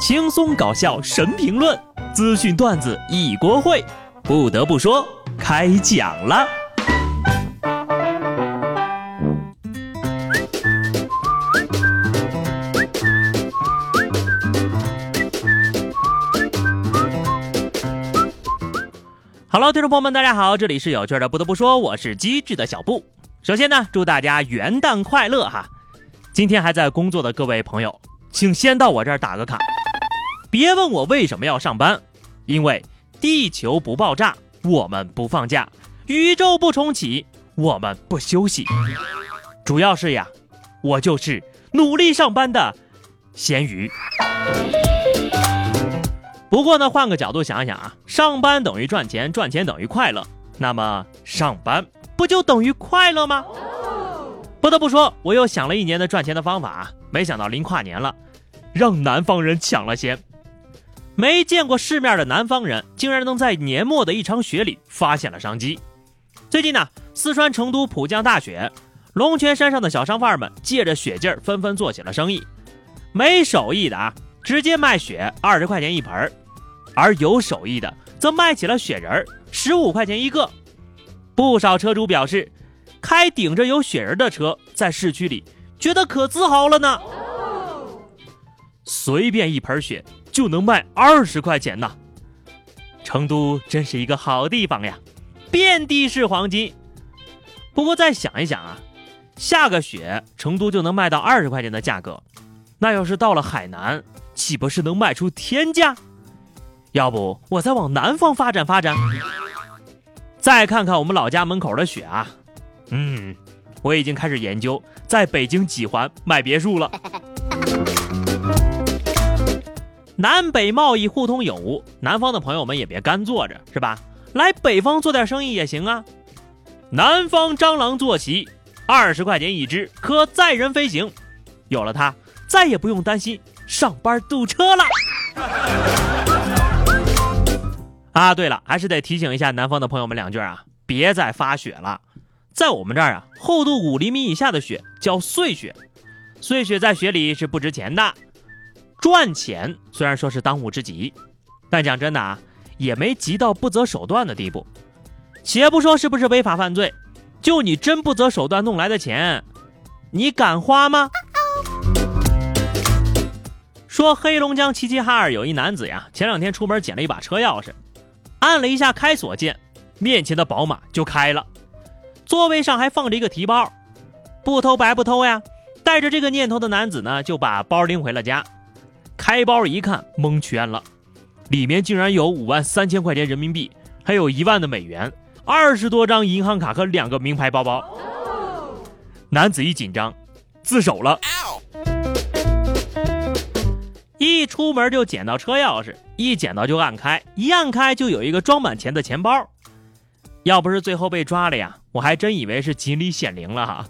轻松搞笑神评论，资讯段子一锅烩。不得不说，开讲了。Hello，听众朋友们，大家好，这里是有趣的。不得不说，我是机智的小布。首先呢，祝大家元旦快乐哈！今天还在工作的各位朋友，请先到我这儿打个卡。别问我为什么要上班，因为地球不爆炸，我们不放假；宇宙不重启，我们不休息。主要是呀，我就是努力上班的咸鱼。不过呢，换个角度想想啊，上班等于赚钱，赚钱等于快乐，那么上班不就等于快乐吗？不得不说，我又想了一年的赚钱的方法，没想到临跨年了，让南方人抢了先。没见过世面的南方人，竟然能在年末的一场雪里发现了商机。最近呢，四川成都普降大雪，龙泉山上的小商贩们借着雪劲儿，纷纷做起了生意。没手艺的啊，直接卖雪，二十块钱一盆儿。而有手艺的则卖起了雪人儿，十五块钱一个。不少车主表示，开顶着有雪人的车在市区里，觉得可自豪了呢。随便一盆雪就能卖二十块钱呢。成都真是一个好地方呀，遍地是黄金。不过再想一想啊，下个雪成都就能卖到二十块钱的价格，那要是到了海南，岂不是能卖出天价？要不我再往南方发展发展？再看看我们老家门口的雪啊，嗯，我已经开始研究在北京几环买别墅了。南北贸易互通有无，南方的朋友们也别干坐着，是吧？来北方做点生意也行啊。南方蟑螂坐骑，二十块钱一只，可载人飞行。有了它，再也不用担心上班堵车了。啊，对了，还是得提醒一下南方的朋友们两句啊，别再发雪了。在我们这儿啊，厚度五厘米以下的雪叫碎雪，碎雪在雪里是不值钱的。赚钱虽然说是当务之急，但讲真的啊，也没急到不择手段的地步。且不说是不是违法犯罪，就你真不择手段弄来的钱，你敢花吗？说黑龙江齐齐哈尔有一男子呀，前两天出门捡了一把车钥匙。按了一下开锁键，面前的宝马就开了，座位上还放着一个提包，不偷白不偷呀！带着这个念头的男子呢，就把包拎回了家。开包一看，蒙圈了，里面竟然有五万三千块钱人民币，还有一万的美元，二十多张银行卡和两个名牌包包。男子一紧张，自首了。一出门就捡到车钥匙，一捡到就按开，一按开就有一个装满钱的钱包。要不是最后被抓了呀，我还真以为是锦鲤显灵了哈。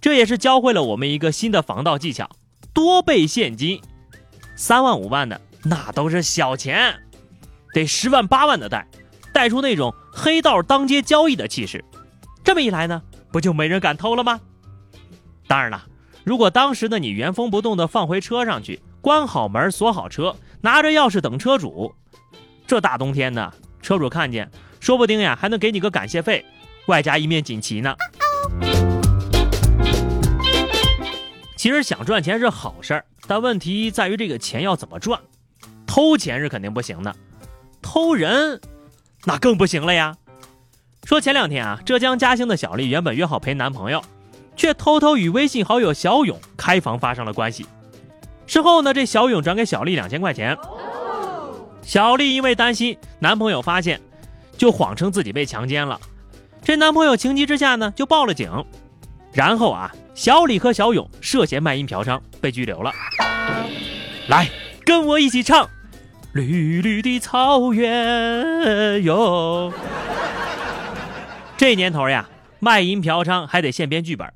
这也是教会了我们一个新的防盗技巧：多备现金。三万五万的那都是小钱，得十万八万的贷，贷出那种黑道当街交易的气势。这么一来呢，不就没人敢偷了吗？当然了，如果当时的你原封不动的放回车上去。关好门，锁好车，拿着钥匙等车主。这大冬天的，车主看见，说不定呀还能给你个感谢费，外加一面锦旗呢。其实想赚钱是好事儿，但问题在于这个钱要怎么赚。偷钱是肯定不行的，偷人那更不行了呀。说前两天啊，浙江嘉兴的小丽原本约好陪男朋友，却偷偷与微信好友小勇开房发生了关系。事后呢，这小勇转给小丽两千块钱。小丽因为担心男朋友发现，就谎称自己被强奸了。这男朋友情急之下呢，就报了警。然后啊，小李和小勇涉嫌卖淫嫖娼被拘留了。来，跟我一起唱《绿绿的草原》哟。这年头呀，卖淫嫖娼还得现编剧本。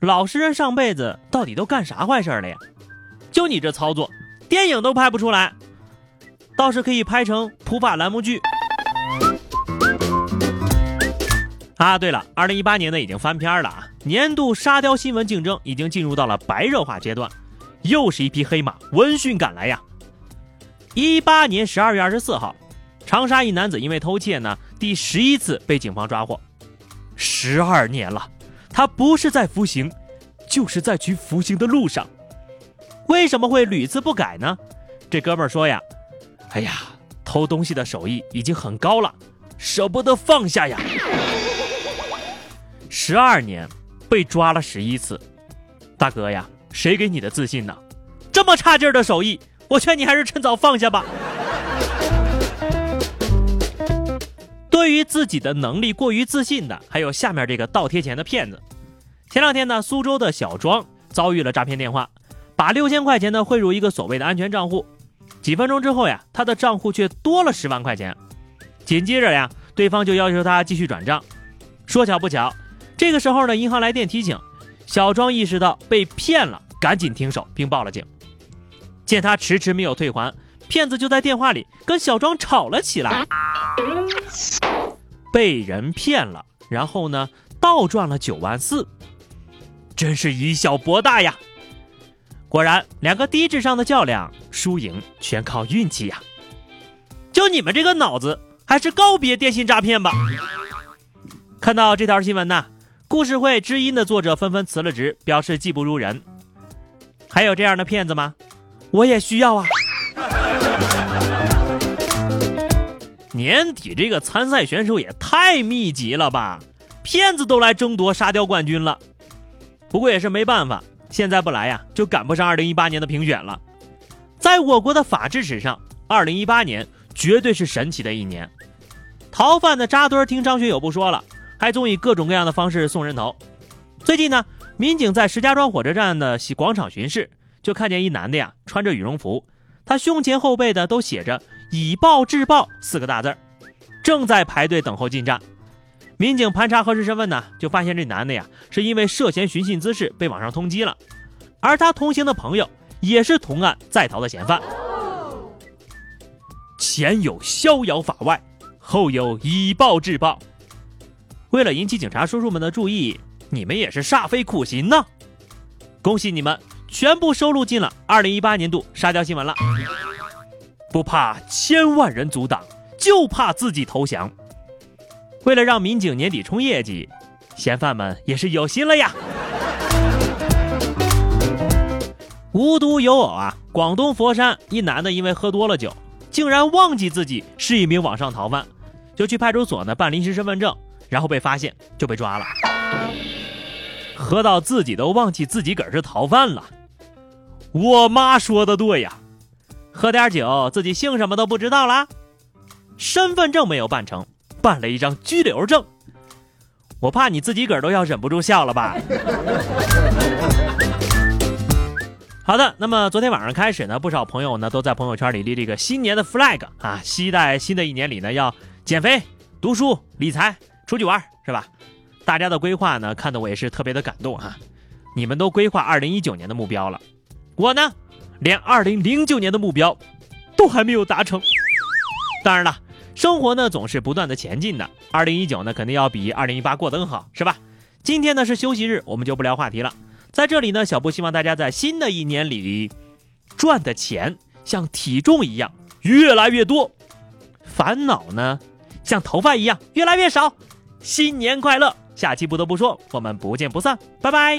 老实人上辈子到底都干啥坏事了呀？就你这操作，电影都拍不出来，倒是可以拍成普法栏目剧。啊，对了，二零一八年呢已经翻篇了啊，年度沙雕新闻竞争已经进入到了白热化阶段，又是一匹黑马闻讯赶来呀，一八年十二月二十四号，长沙一男子因为偷窃呢，第十一次被警方抓获。十二年了，他不是在服刑，就是在去服刑的路上。为什么会屡次不改呢？这哥们儿说呀：“哎呀，偷东西的手艺已经很高了，舍不得放下呀。”十二年，被抓了十一次，大哥呀，谁给你的自信呢？这么差劲儿的手艺！我劝你还是趁早放下吧。对于自己的能力过于自信的，还有下面这个倒贴钱的骗子。前两天呢，苏州的小庄遭遇了诈骗电话，把六千块钱呢汇入一个所谓的安全账户，几分钟之后呀，他的账户却多了十万块钱。紧接着呀，对方就要求他继续转账。说巧不巧，这个时候呢，银行来电提醒，小庄意识到被骗了，赶紧停手并报了警。见他迟迟没有退还，骗子就在电话里跟小庄吵了起来。被人骗了，然后呢，倒赚了九万四，真是以小博大呀！果然，两个低智商的较量，输赢全靠运气呀！就你们这个脑子，还是告别电信诈骗吧！看到这条新闻呢，故事会知音的作者纷纷辞了职，表示技不如人。还有这样的骗子吗？我也需要啊！年底这个参赛选手也太密集了吧，骗子都来争夺沙雕冠军了。不过也是没办法，现在不来呀，就赶不上二零一八年的评选了。在我国的法治史上，二零一八年绝对是神奇的一年。逃犯的扎堆听张学友不说了，还总以各种各样的方式送人头。最近呢，民警在石家庄火车站的广场巡视。就看见一男的呀，穿着羽绒服，他胸前后背的都写着“以暴制暴”四个大字正在排队等候进站。民警盘查核实身份呢，就发现这男的呀，是因为涉嫌寻衅滋事被网上通缉了，而他同行的朋友也是同案在逃的嫌犯。前有逍遥法外，后有以暴制暴。为了引起警察叔叔们的注意，你们也是煞费苦心呢。恭喜你们！全部收录进了二零一八年度沙雕新闻了。不怕千万人阻挡，就怕自己投降。为了让民警年底冲业绩，嫌犯们也是有心了呀。无独有偶啊，广东佛山一男的因为喝多了酒，竟然忘记自己是一名网上逃犯，就去派出所呢办临时身份证，然后被发现就被抓了。喝到自己都忘记自己个儿是逃犯了。我妈说的对呀，喝点酒，自己姓什么都不知道啦。身份证没有办成，办了一张拘留证。我怕你自己个儿都要忍不住笑了吧。好的，那么昨天晚上开始呢，不少朋友呢都在朋友圈里立这个新年的 flag 啊，期待新的一年里呢要减肥、读书、理财、出去玩，是吧？大家的规划呢，看得我也是特别的感动哈。你们都规划二零一九年的目标了。我呢，连二零零九年的目标都还没有达成。当然了，生活呢总是不断的前进的。二零一九呢，肯定要比二零一八过得更好，是吧？今天呢是休息日，我们就不聊话题了。在这里呢，小布希望大家在新的一年里赚的钱像体重一样越来越多，烦恼呢像头发一样越来越少。新年快乐！下期不得不说，我们不见不散，拜拜。